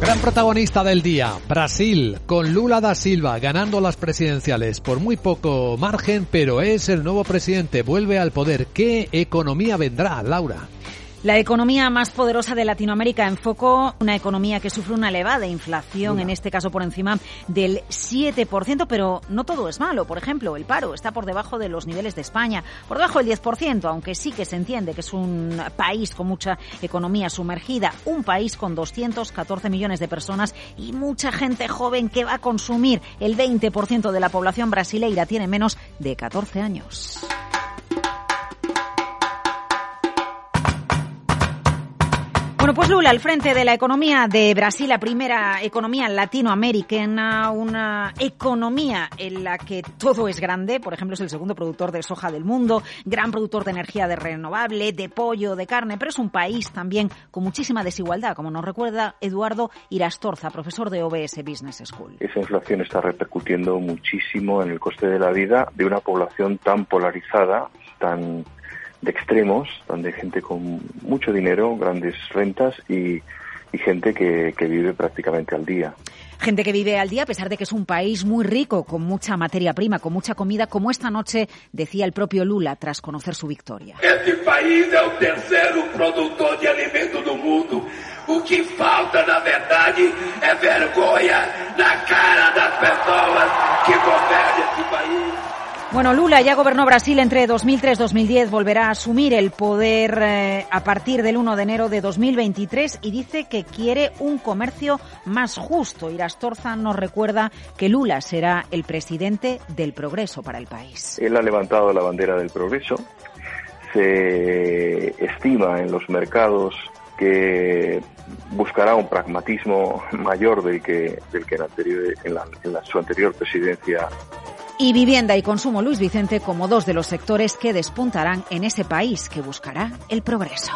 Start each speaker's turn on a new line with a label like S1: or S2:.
S1: Gran protagonista del día, Brasil, con Lula da Silva ganando las presidenciales por muy poco margen, pero es el nuevo presidente, vuelve al poder. ¿Qué economía vendrá, Laura?
S2: La economía más poderosa de Latinoamérica en foco, una economía que sufre una elevada inflación, en este caso por encima del 7%, pero no todo es malo. Por ejemplo, el paro está por debajo de los niveles de España, por debajo del 10%, aunque sí que se entiende que es un país con mucha economía sumergida, un país con 214 millones de personas y mucha gente joven que va a consumir. El 20% de la población brasileira tiene menos de 14 años. Bueno, pues Lula, al frente de la economía de Brasil, la primera economía latinoamericana, una economía en la que todo es grande, por ejemplo, es el segundo productor de soja del mundo, gran productor de energía de renovable, de pollo, de carne, pero es un país también con muchísima desigualdad, como nos recuerda Eduardo Irastorza, profesor de OBS Business School.
S3: Esa inflación está repercutiendo muchísimo en el coste de la vida de una población tan polarizada, tan de extremos, donde hay gente con mucho dinero, grandes rentas y, gente que, que vive prácticamente al día.
S2: Gente que vive al día a pesar de que es un país muy rico, con mucha materia prima, con mucha comida, como esta noche decía el propio Lula tras conocer su victoria.
S4: Este país es el tercer productor de alimentos del mundo. O que falta, na verdade, é vergonha
S2: Bueno, Lula ya gobernó Brasil entre 2003 y 2010, volverá a asumir el poder eh, a partir del 1 de enero de 2023 y dice que quiere un comercio más justo. Irastorza nos recuerda que Lula será el presidente del progreso para el país.
S3: Él ha levantado la bandera del progreso. Se estima en los mercados que buscará un pragmatismo mayor del que, del que en, anterior, en, la, en su anterior presidencia
S2: y vivienda y consumo Luis Vicente como dos de los sectores que despuntarán en ese país que buscará el progreso.